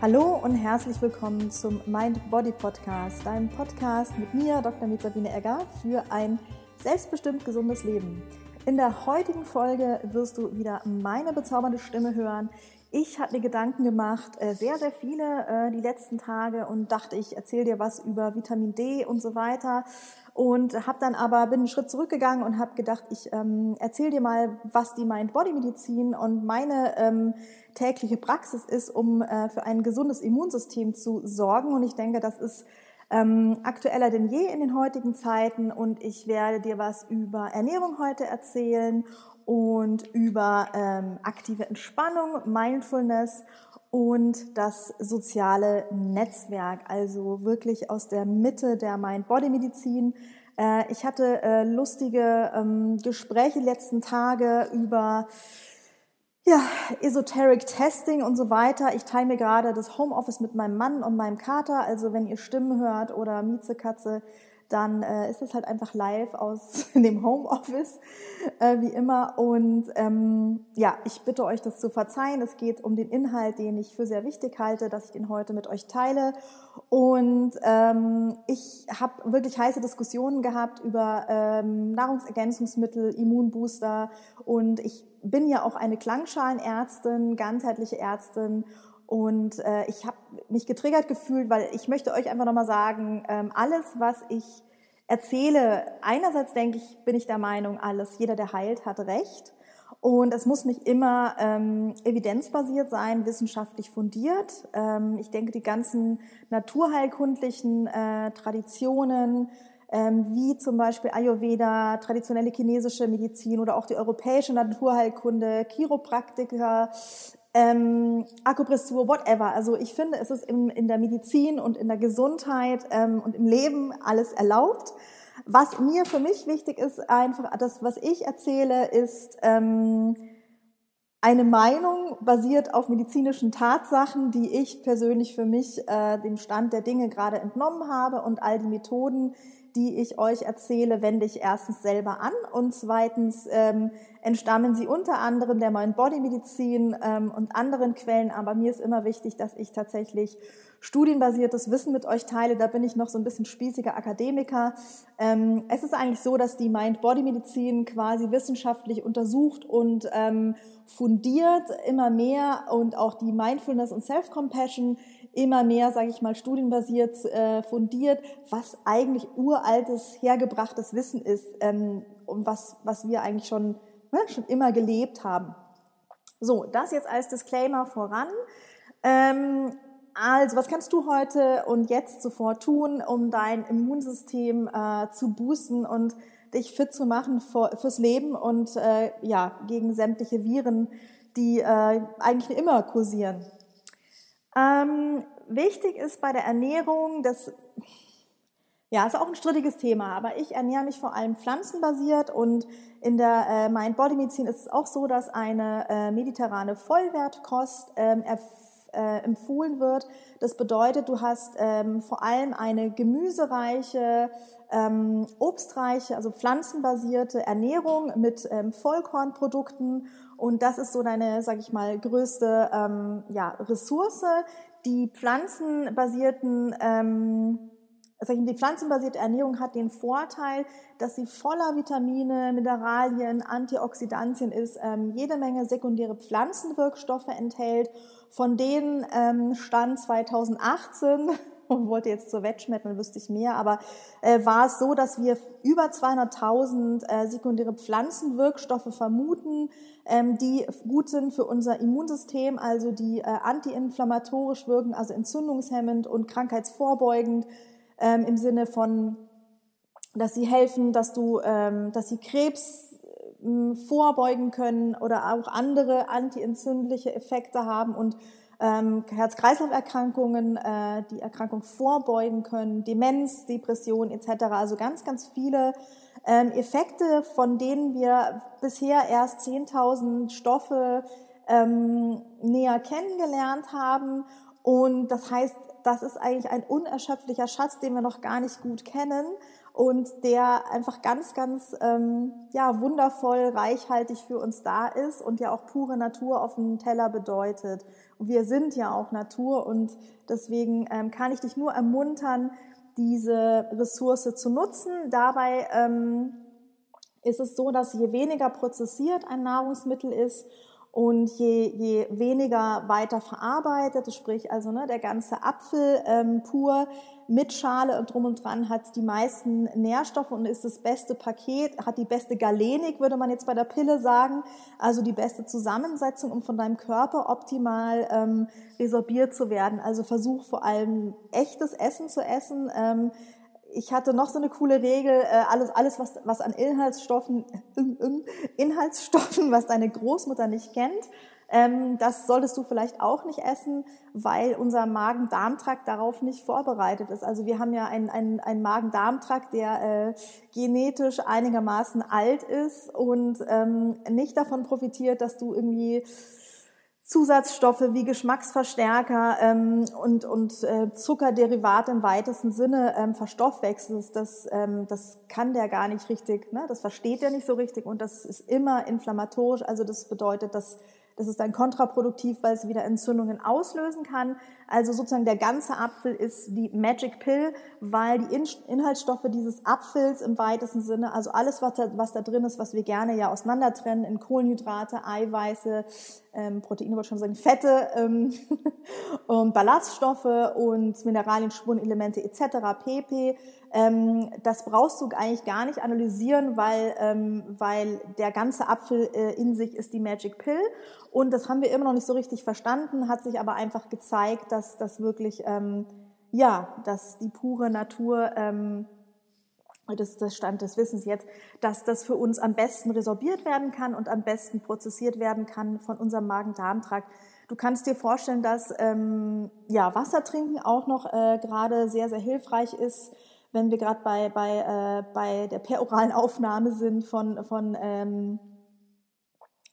Hallo und herzlich willkommen zum Mind Body Podcast, deinem Podcast mit mir, Dr. Mitsabine Egger, für ein selbstbestimmt gesundes Leben. In der heutigen Folge wirst du wieder meine bezaubernde Stimme hören. Ich habe mir Gedanken gemacht, äh, sehr, sehr viele äh, die letzten Tage und dachte, ich erzähle dir was über Vitamin D und so weiter. Und habe dann aber, bin einen Schritt zurückgegangen und habe gedacht, ich ähm, erzähle dir mal, was die Mind-Body-Medizin und meine ähm, tägliche Praxis ist, um äh, für ein gesundes Immunsystem zu sorgen. Und ich denke, das ist ähm, aktueller denn je in den heutigen Zeiten. Und ich werde dir was über Ernährung heute erzählen und über ähm, aktive Entspannung, Mindfulness und das soziale Netzwerk, also wirklich aus der Mitte der Mind-Body-Medizin. Äh, ich hatte äh, lustige ähm, Gespräche letzten Tage über ja, Esoteric Testing und so weiter. Ich teile mir gerade das Homeoffice mit meinem Mann und meinem Kater. Also wenn ihr Stimmen hört oder Miezekatze, dann äh, ist es halt einfach live aus dem Homeoffice, äh, wie immer. Und ähm, ja, ich bitte euch, das zu verzeihen. Es geht um den Inhalt, den ich für sehr wichtig halte, dass ich den heute mit euch teile. Und ähm, ich habe wirklich heiße Diskussionen gehabt über ähm, Nahrungsergänzungsmittel, Immunbooster. Und ich bin ja auch eine Klangschalenärztin, ganzheitliche Ärztin und äh, ich habe mich getriggert gefühlt, weil ich möchte euch einfach nochmal sagen, ähm, alles, was ich erzähle, einerseits denke ich, bin ich der Meinung, alles, jeder, der heilt, hat Recht. Und es muss nicht immer ähm, evidenzbasiert sein, wissenschaftlich fundiert. Ähm, ich denke, die ganzen naturheilkundlichen äh, Traditionen, ähm, wie zum Beispiel Ayurveda, traditionelle chinesische Medizin oder auch die europäische Naturheilkunde, Chiropraktiker, ähm, Akupressur, whatever. Also ich finde, es ist in, in der Medizin und in der Gesundheit ähm, und im Leben alles erlaubt. Was mir für mich wichtig ist, einfach das, was ich erzähle, ist ähm, eine Meinung basiert auf medizinischen Tatsachen, die ich persönlich für mich äh, dem Stand der Dinge gerade entnommen habe und all die Methoden, die ich euch erzähle, wende ich erstens selber an und zweitens ähm, entstammen sie unter anderem der Mind-Body-Medizin ähm, und anderen Quellen. Aber mir ist immer wichtig, dass ich tatsächlich studienbasiertes Wissen mit euch teile. Da bin ich noch so ein bisschen spießiger Akademiker. Ähm, es ist eigentlich so, dass die Mind-Body-Medizin quasi wissenschaftlich untersucht und ähm, fundiert immer mehr und auch die Mindfulness und Self-Compassion immer mehr, sage ich mal, studienbasiert äh, fundiert, was eigentlich uraltes, hergebrachtes Wissen ist ähm, und was, was wir eigentlich schon, ne, schon immer gelebt haben. So, das jetzt als Disclaimer voran. Ähm, also, was kannst du heute und jetzt sofort tun, um dein Immunsystem äh, zu boosten und dich fit zu machen für, fürs Leben und äh, ja, gegen sämtliche Viren, die äh, eigentlich immer kursieren? Ähm, wichtig ist bei der Ernährung, das ja, ist auch ein strittiges Thema, aber ich ernähre mich vor allem pflanzenbasiert und in der äh, Mind-Body-Medizin ist es auch so, dass eine äh, mediterrane Vollwertkost ähm, äh, empfohlen wird. Das bedeutet, du hast ähm, vor allem eine gemüsereiche, ähm, obstreiche, also pflanzenbasierte Ernährung mit ähm, Vollkornprodukten und das ist so deine, sag ich mal, größte ähm, ja, Ressource. Die pflanzenbasierten ähm, die pflanzenbasierte Ernährung hat den Vorteil, dass sie voller Vitamine, Mineralien, Antioxidantien ist, ähm, jede Menge sekundäre Pflanzenwirkstoffe enthält, von denen ähm, Stand 2018 und wollte jetzt zur Wettschmetten, wüsste ich mehr, aber äh, war es so, dass wir über 200.000 äh, sekundäre Pflanzenwirkstoffe vermuten, ähm, die gut sind für unser Immunsystem, also die äh, antiinflammatorisch wirken, also entzündungshemmend und krankheitsvorbeugend ähm, im Sinne von, dass sie helfen, dass du, ähm, dass sie Krebs vorbeugen können oder auch andere antientzündliche Effekte haben und ähm, Herz-Kreislauf-Erkrankungen, äh, die Erkrankung vorbeugen können, Demenz, Depression etc. Also ganz, ganz viele ähm, Effekte, von denen wir bisher erst 10.000 Stoffe ähm, näher kennengelernt haben. Und das heißt, das ist eigentlich ein unerschöpflicher Schatz, den wir noch gar nicht gut kennen und der einfach ganz, ganz ähm, ja, wundervoll, reichhaltig für uns da ist und ja auch pure Natur auf dem Teller bedeutet. Und wir sind ja auch Natur und deswegen ähm, kann ich dich nur ermuntern, diese Ressource zu nutzen. Dabei ähm, ist es so, dass je weniger prozessiert ein Nahrungsmittel ist und je, je weniger weiter verarbeitet, sprich also ne, der ganze Apfel ähm, pur mit Schale und drum und dran hat die meisten Nährstoffe und ist das beste Paket, hat die beste Galenik, würde man jetzt bei der Pille sagen, also die beste Zusammensetzung, um von deinem Körper optimal ähm, resorbiert zu werden. Also versuch vor allem echtes Essen zu essen. Ähm, ich hatte noch so eine coole Regel, äh, alles, alles was, was an Inhaltsstoffen, Inhaltsstoffen, was deine Großmutter nicht kennt, ähm, das solltest du vielleicht auch nicht essen, weil unser Magen-Darm-Trakt darauf nicht vorbereitet ist. Also wir haben ja einen, einen, einen Magen-Darm-Trakt, der äh, genetisch einigermaßen alt ist und ähm, nicht davon profitiert, dass du irgendwie Zusatzstoffe wie Geschmacksverstärker ähm, und, und äh, Zuckerderivate im weitesten Sinne ähm, verstoffwechselst, das, ähm, das kann der gar nicht richtig, ne? das versteht er nicht so richtig und das ist immer inflammatorisch. Also das bedeutet, dass das ist dann kontraproduktiv, weil es wieder Entzündungen auslösen kann. Also sozusagen der ganze Apfel ist die Magic Pill, weil die Inhaltsstoffe dieses Apfels im weitesten Sinne, also alles, was da, was da drin ist, was wir gerne ja auseinander trennen in Kohlenhydrate, Eiweiße, ähm, Proteine, wollte schon sagen, Fette, ähm, und Ballaststoffe und Mineralien, Spurenelemente etc. pp. Ähm, das brauchst du eigentlich gar nicht analysieren, weil, ähm, weil der ganze Apfel äh, in sich ist die Magic Pill. Und das haben wir immer noch nicht so richtig verstanden, hat sich aber einfach gezeigt, dass das wirklich, ähm, ja, dass die pure Natur, ähm, das ist der Stand des Wissens jetzt, dass das für uns am besten resorbiert werden kann und am besten prozessiert werden kann von unserem Magen-Darm-Trakt. Du kannst dir vorstellen, dass ähm, ja, Wasser trinken auch noch äh, gerade sehr, sehr hilfreich ist, wenn wir gerade bei, bei, äh, bei der peroralen Aufnahme sind von, von ähm,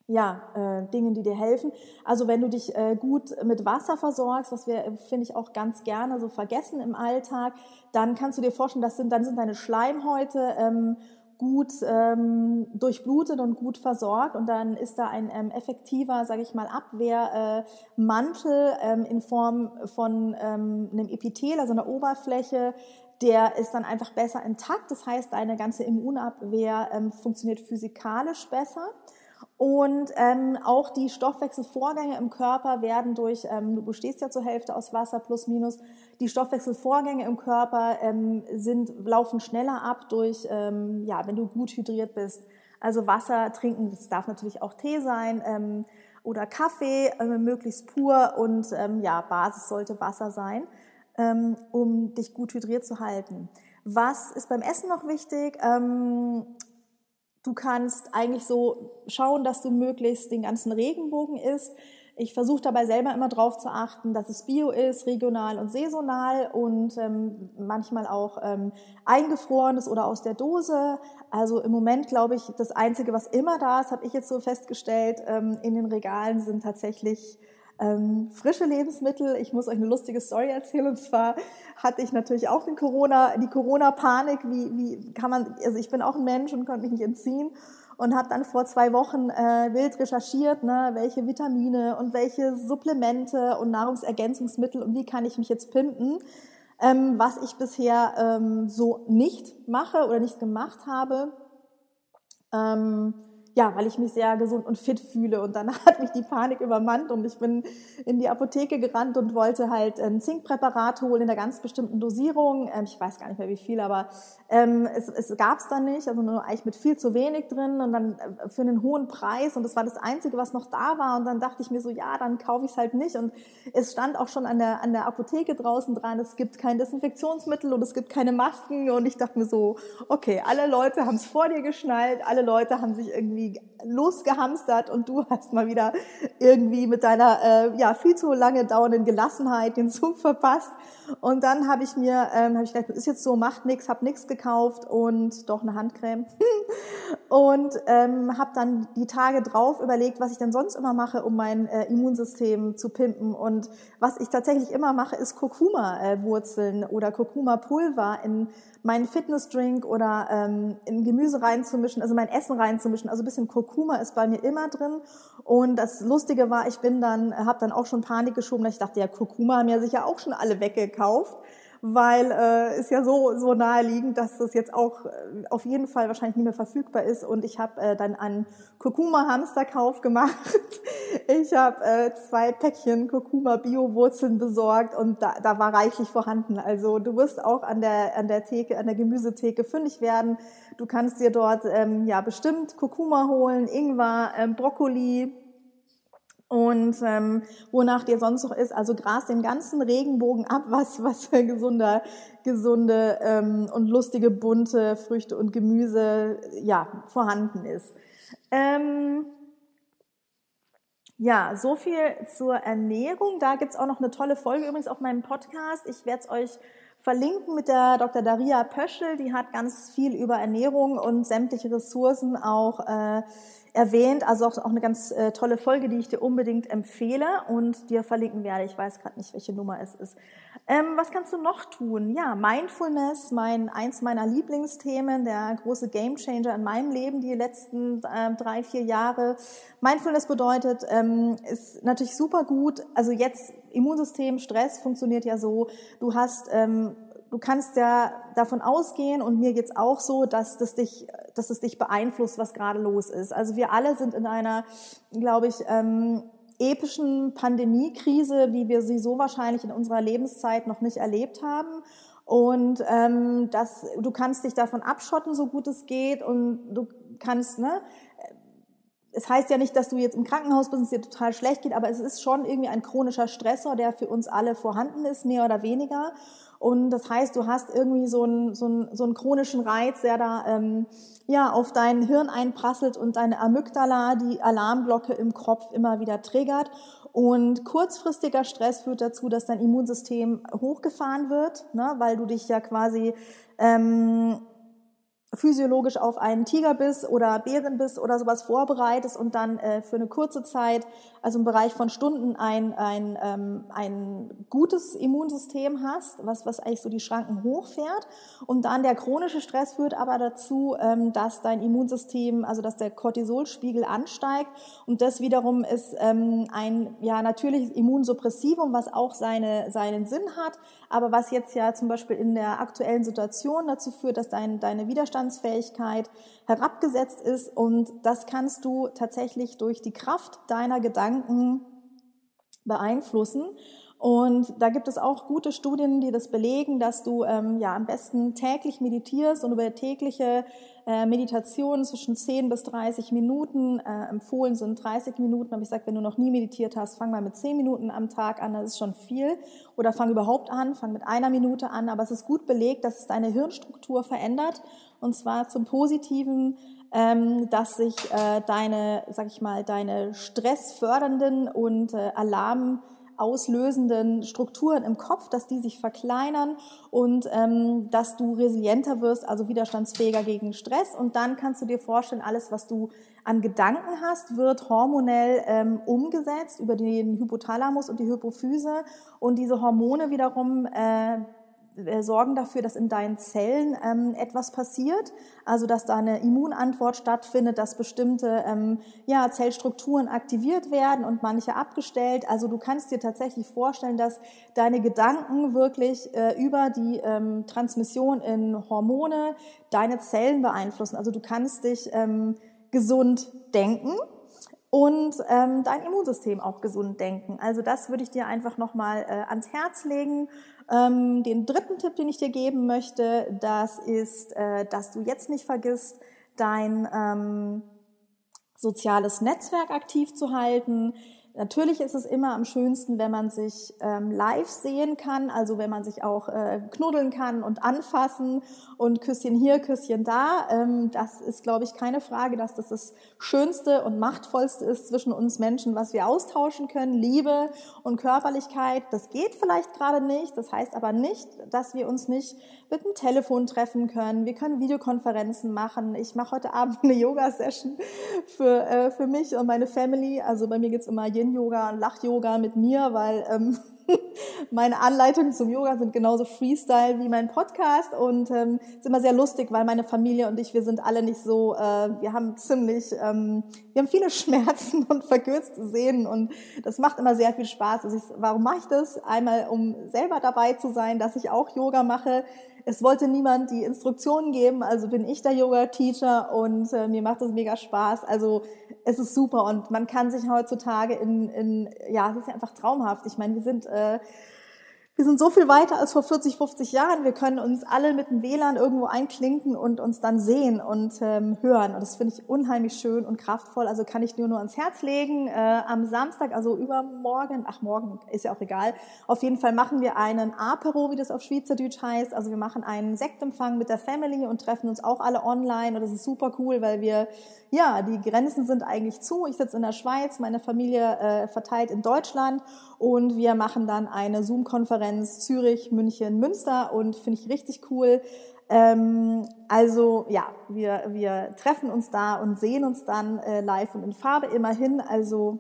ja, äh, Dingen, die dir helfen. Also wenn du dich äh, gut mit Wasser versorgst, was wir, finde ich, auch ganz gerne so vergessen im Alltag, dann kannst du dir vorstellen, das sind, dann sind deine Schleimhäute ähm, gut ähm, durchblutet und gut versorgt und dann ist da ein ähm, effektiver, sage ich mal, Abwehrmantel äh, ähm, in Form von ähm, einem Epithel, also einer Oberfläche, der ist dann einfach besser intakt. Das heißt, deine ganze Immunabwehr ähm, funktioniert physikalisch besser. Und ähm, auch die Stoffwechselvorgänge im Körper werden durch, ähm, du bestehst ja zur Hälfte aus Wasser plus minus, die Stoffwechselvorgänge im Körper ähm, sind, laufen schneller ab durch, ähm, ja, wenn du gut hydriert bist. Also Wasser trinken, das darf natürlich auch Tee sein ähm, oder Kaffee, äh, möglichst pur und ähm, ja, Basis sollte Wasser sein, ähm, um dich gut hydriert zu halten. Was ist beim Essen noch wichtig? Ähm, Du kannst eigentlich so schauen, dass du möglichst den ganzen Regenbogen isst. Ich versuche dabei selber immer darauf zu achten, dass es bio ist, regional und saisonal und ähm, manchmal auch ähm, eingefrorenes oder aus der Dose. Also im Moment glaube ich, das Einzige, was immer da ist, habe ich jetzt so festgestellt, ähm, in den Regalen sind tatsächlich ähm, frische Lebensmittel. Ich muss euch eine lustige Story erzählen. Und zwar hatte ich natürlich auch den Corona, die Corona-Panik. Wie, wie kann man, also ich bin auch ein Mensch und konnte mich nicht entziehen und habe dann vor zwei Wochen äh, wild recherchiert, ne, welche Vitamine und welche Supplemente und Nahrungsergänzungsmittel und wie kann ich mich jetzt pimpen. Ähm, was ich bisher ähm, so nicht mache oder nicht gemacht habe. Ähm, ja, weil ich mich sehr gesund und fit fühle. Und dann hat mich die Panik übermannt und ich bin in die Apotheke gerannt und wollte halt ein Zinkpräparat holen in einer ganz bestimmten Dosierung. Ähm, ich weiß gar nicht mehr wie viel, aber ähm, es, es gab es dann nicht, also nur eigentlich mit viel zu wenig drin und dann äh, für einen hohen Preis. Und das war das Einzige, was noch da war. Und dann dachte ich mir so, ja, dann kaufe ich es halt nicht. Und es stand auch schon an der, an der Apotheke draußen dran, es gibt kein Desinfektionsmittel und es gibt keine Masken. Und ich dachte mir so, okay, alle Leute haben es vor dir geschnallt, alle Leute haben sich irgendwie irgendwie losgehamstert und du hast mal wieder irgendwie mit deiner äh, ja viel zu lange dauernden Gelassenheit den Zug verpasst. Und dann habe ich mir, ähm, habe ich gedacht, ist jetzt so, macht nix, hab nix gekauft und doch eine Handcreme. und ähm, habe dann die Tage drauf überlegt, was ich dann sonst immer mache, um mein äh, Immunsystem zu pimpen. Und was ich tatsächlich immer mache, ist Kurkuma-Wurzeln oder Kurkuma-Pulver in meinen Fitnessdrink oder ähm, in Gemüse reinzumischen, also mein Essen reinzumischen. Also ein bisschen Kurkuma ist bei mir immer drin. Und das Lustige war, ich bin dann, habe dann auch schon Panik geschoben, dass ich dachte, ja, Kurkuma haben ja sicher auch schon alle weggekauft weil äh, ist ja so so naheliegend, dass das jetzt auch äh, auf jeden Fall wahrscheinlich nicht mehr verfügbar ist. Und ich habe äh, dann einen Kurkuma-Hamsterkauf gemacht. ich habe äh, zwei Päckchen Kurkuma-Bio-Wurzeln besorgt und da, da war reichlich vorhanden. Also du wirst auch an der an der Theke, an der Gemüsetheke fündig werden. Du kannst dir dort ähm, ja bestimmt Kurkuma holen, Ingwer, ähm, Brokkoli, und ähm, wonach dir sonst noch ist. Also gras den ganzen Regenbogen ab, was was gesunder, gesunde ähm, und lustige bunte Früchte und Gemüse ja vorhanden ist. Ähm, ja, so viel zur Ernährung. Da gibt's auch noch eine tolle Folge übrigens auf meinem Podcast. Ich werde es euch verlinken mit der Dr. Daria Pöschel. Die hat ganz viel über Ernährung und sämtliche Ressourcen auch äh, erwähnt. Also auch, auch eine ganz äh, tolle Folge, die ich dir unbedingt empfehle und dir verlinken werde. Ich weiß gerade nicht, welche Nummer es ist. Ähm, was kannst du noch tun? Ja, Mindfulness, mein eins meiner Lieblingsthemen, der große Gamechanger in meinem Leben die letzten äh, drei, vier Jahre. Mindfulness bedeutet, ähm, ist natürlich super gut. Also jetzt Immunsystem, Stress funktioniert ja so. Du hast ähm, du kannst ja davon ausgehen, und mir geht's auch so, dass das dich, dass es dich beeinflusst, was gerade los ist. Also wir alle sind in einer, glaube ich, ähm, epischen Pandemiekrise, wie wir sie so wahrscheinlich in unserer Lebenszeit noch nicht erlebt haben. Und ähm, das, du kannst dich davon abschotten, so gut es geht, und du kannst, ne, es heißt ja nicht, dass du jetzt im Krankenhaus bist und es dir total schlecht geht, aber es ist schon irgendwie ein chronischer Stressor, der für uns alle vorhanden ist, mehr oder weniger. Und das heißt, du hast irgendwie so einen, so einen, so einen chronischen Reiz, der da ähm, ja, auf dein Hirn einprasselt und deine Amygdala, die Alarmglocke im Kopf immer wieder triggert. Und kurzfristiger Stress führt dazu, dass dein Immunsystem hochgefahren wird, ne, weil du dich ja quasi ähm, physiologisch auf einen Tigerbiss oder Bärenbiss oder sowas vorbereitest und dann äh, für eine kurze Zeit, also im Bereich von Stunden, ein, ein, ähm, ein gutes Immunsystem hast, was, was eigentlich so die Schranken hochfährt. Und dann der chronische Stress führt aber dazu, ähm, dass dein Immunsystem, also dass der Cortisolspiegel ansteigt. Und das wiederum ist ähm, ein ja natürliches Immunsuppressivum, was auch seine, seinen Sinn hat, aber was jetzt ja zum Beispiel in der aktuellen Situation dazu führt, dass dein, deine Widerstandsfähigkeit herabgesetzt ist und das kannst du tatsächlich durch die Kraft deiner Gedanken beeinflussen. Und da gibt es auch gute Studien, die das belegen, dass du ähm, ja am besten täglich meditierst und über tägliche äh, Meditation zwischen 10 bis 30 Minuten. Äh, empfohlen sind 30 Minuten, aber ich sage, wenn du noch nie meditiert hast, fang mal mit 10 Minuten am Tag an, das ist schon viel. Oder fang überhaupt an, fang mit einer Minute an, aber es ist gut belegt, dass es deine Hirnstruktur verändert und zwar zum Positiven, ähm, dass sich äh, deine, sag ich mal, deine stressfördernden und äh, Alarm auslösenden Strukturen im Kopf, dass die sich verkleinern und ähm, dass du resilienter wirst, also widerstandsfähiger gegen Stress. Und dann kannst du dir vorstellen, alles, was du an Gedanken hast, wird hormonell ähm, umgesetzt über den Hypothalamus und die Hypophyse. Und diese Hormone wiederum äh, sorgen dafür, dass in deinen Zellen ähm, etwas passiert, also dass da eine Immunantwort stattfindet, dass bestimmte ähm, ja, Zellstrukturen aktiviert werden und manche abgestellt. Also du kannst dir tatsächlich vorstellen, dass deine Gedanken wirklich äh, über die ähm, Transmission in Hormone deine Zellen beeinflussen. Also du kannst dich ähm, gesund denken und ähm, dein Immunsystem auch gesund denken. Also das würde ich dir einfach nochmal äh, ans Herz legen. Ähm, den dritten Tipp, den ich dir geben möchte, das ist, äh, dass du jetzt nicht vergisst, dein ähm, soziales Netzwerk aktiv zu halten. Natürlich ist es immer am schönsten, wenn man sich ähm, live sehen kann, also wenn man sich auch äh, knuddeln kann und anfassen und Küsschen hier, Küsschen da. Ähm, das ist, glaube ich, keine Frage, dass das das Schönste und Machtvollste ist zwischen uns Menschen, was wir austauschen können. Liebe und Körperlichkeit, das geht vielleicht gerade nicht. Das heißt aber nicht, dass wir uns nicht mit dem Telefon treffen können. Wir können Videokonferenzen machen. Ich mache heute Abend eine Yoga-Session für, äh, für mich und meine Family. Also bei mir geht's immer Yin-Yoga und Lach-Yoga mit mir, weil ähm, meine Anleitungen zum Yoga sind genauso Freestyle wie mein Podcast und ähm, ist immer sehr lustig, weil meine Familie und ich, wir sind alle nicht so, äh, wir haben ziemlich, ähm, wir haben viele Schmerzen und verkürzte Sehnen und das macht immer sehr viel Spaß. Also ich, warum mache ich das? Einmal, um selber dabei zu sein, dass ich auch Yoga mache es wollte niemand die Instruktionen geben, also bin ich der Yoga-Teacher und äh, mir macht das mega Spaß. Also es ist super und man kann sich heutzutage in, in ja, es ist ja einfach traumhaft. Ich meine, wir sind äh, wir sind so viel weiter als vor 40, 50 Jahren. Wir können uns alle mit dem WLAN irgendwo einklinken und uns dann sehen und ähm, hören. Und das finde ich unheimlich schön und kraftvoll. Also kann ich nur nur ans Herz legen. Äh, am Samstag, also übermorgen, ach morgen ist ja auch egal. Auf jeden Fall machen wir einen Apero, wie das auf Schweizerdeutsch heißt. Also wir machen einen Sektempfang mit der Family und treffen uns auch alle online. Und das ist super cool, weil wir ja, die Grenzen sind eigentlich zu. Ich sitze in der Schweiz, meine Familie äh, verteilt in Deutschland und wir machen dann eine Zoom-Konferenz Zürich, München, Münster und finde ich richtig cool. Ähm, also ja, wir, wir treffen uns da und sehen uns dann äh, live und in Farbe immerhin. Also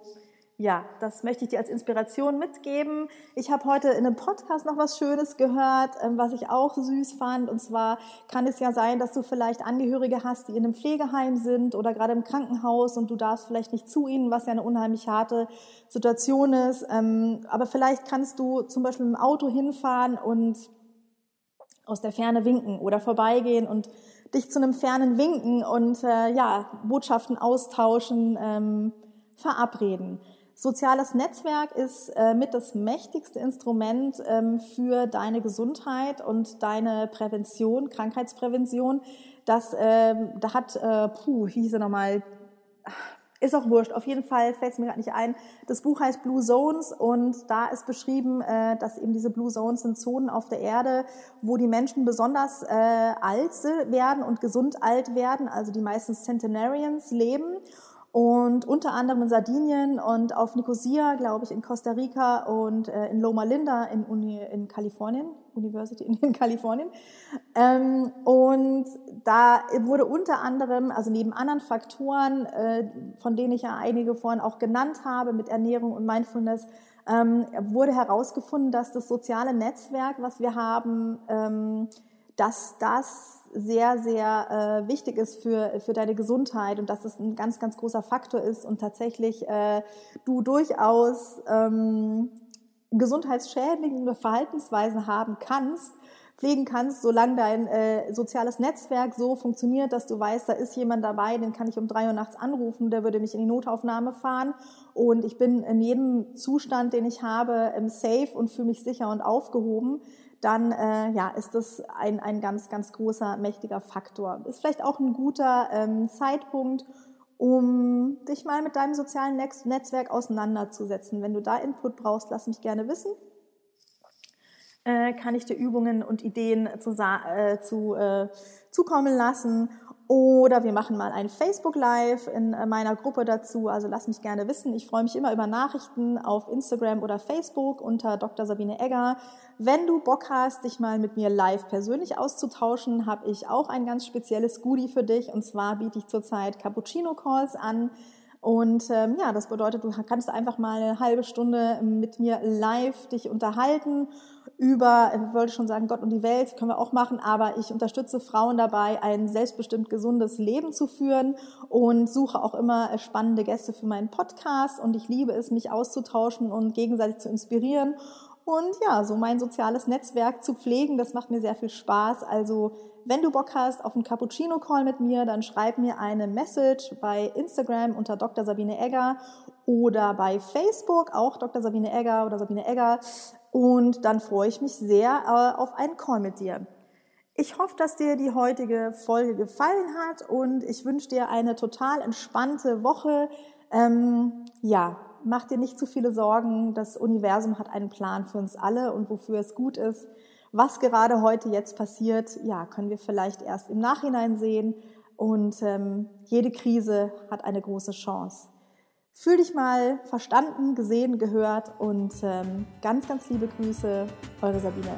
ja, das möchte ich dir als Inspiration mitgeben. Ich habe heute in einem Podcast noch was Schönes gehört, ähm, was ich auch süß fand. Und zwar kann es ja sein, dass du vielleicht Angehörige hast, die in einem Pflegeheim sind oder gerade im Krankenhaus und du darfst vielleicht nicht zu ihnen, was ja eine unheimlich harte Situation ist. Ähm, aber vielleicht kannst du zum Beispiel im Auto hinfahren und aus der Ferne winken oder vorbeigehen und dich zu einem fernen Winken und äh, ja Botschaften austauschen, ähm, verabreden. Soziales Netzwerk ist äh, mit das mächtigste Instrument ähm, für deine Gesundheit und deine Prävention, Krankheitsprävention. Das, ähm, da hat, äh, puh, wie hieß er nochmal, ist auch wurscht. Auf jeden Fall fällt es mir gerade nicht ein. Das Buch heißt Blue Zones und da ist beschrieben, äh, dass eben diese Blue Zones sind Zonen auf der Erde, wo die Menschen besonders alt werden und gesund alt werden, also die meisten Centenarians leben und unter anderem in Sardinien und auf Nicosia, glaube ich, in Costa Rica und äh, in Loma Linda in, Uni, in Kalifornien, University in, in Kalifornien. Ähm, und da wurde unter anderem, also neben anderen Faktoren, äh, von denen ich ja einige vorhin auch genannt habe, mit Ernährung und Mindfulness, ähm, wurde herausgefunden, dass das soziale Netzwerk, was wir haben, ähm, dass das sehr, sehr äh, wichtig ist für, für deine Gesundheit und dass es ein ganz, ganz großer Faktor ist und tatsächlich äh, du durchaus ähm, gesundheitsschädigende Verhaltensweisen haben kannst, pflegen kannst, solange dein äh, soziales Netzwerk so funktioniert, dass du weißt, da ist jemand dabei, den kann ich um drei Uhr nachts anrufen, der würde mich in die Notaufnahme fahren. Und ich bin in jedem Zustand, den ich habe, im Safe und fühle mich sicher und aufgehoben dann äh, ja, ist das ein, ein ganz, ganz großer, mächtiger Faktor. Ist vielleicht auch ein guter ähm, Zeitpunkt, um dich mal mit deinem sozialen Netzwerk auseinanderzusetzen. Wenn du da Input brauchst, lass mich gerne wissen. Äh, kann ich dir Übungen und Ideen zu, äh, zu, äh, zukommen lassen oder wir machen mal ein Facebook Live in äh, meiner Gruppe dazu. Also lass mich gerne wissen. Ich freue mich immer über Nachrichten auf Instagram oder Facebook unter Dr. Sabine Egger. Wenn du Bock hast, dich mal mit mir live persönlich auszutauschen, habe ich auch ein ganz spezielles Goodie für dich. Und zwar biete ich zurzeit Cappuccino Calls an. Und ähm, ja, das bedeutet, du kannst einfach mal eine halbe Stunde mit mir live dich unterhalten über, ich wollte schon sagen, Gott und die Welt, können wir auch machen, aber ich unterstütze Frauen dabei, ein selbstbestimmt gesundes Leben zu führen und suche auch immer spannende Gäste für meinen Podcast und ich liebe es, mich auszutauschen und gegenseitig zu inspirieren und ja, so mein soziales Netzwerk zu pflegen, das macht mir sehr viel Spaß. Also wenn du Bock hast auf einen Cappuccino-Call mit mir, dann schreib mir eine Message bei Instagram unter Dr. Sabine Egger oder bei Facebook auch Dr. Sabine Egger oder Sabine Egger. Und dann freue ich mich sehr äh, auf einen Call mit dir. Ich hoffe, dass dir die heutige Folge gefallen hat und ich wünsche dir eine total entspannte Woche. Ähm, ja, mach dir nicht zu viele Sorgen. Das Universum hat einen Plan für uns alle und wofür es gut ist. Was gerade heute jetzt passiert, ja, können wir vielleicht erst im Nachhinein sehen. Und ähm, jede Krise hat eine große Chance. Fühl dich mal verstanden, gesehen, gehört und ähm, ganz, ganz liebe Grüße, eure Sabine.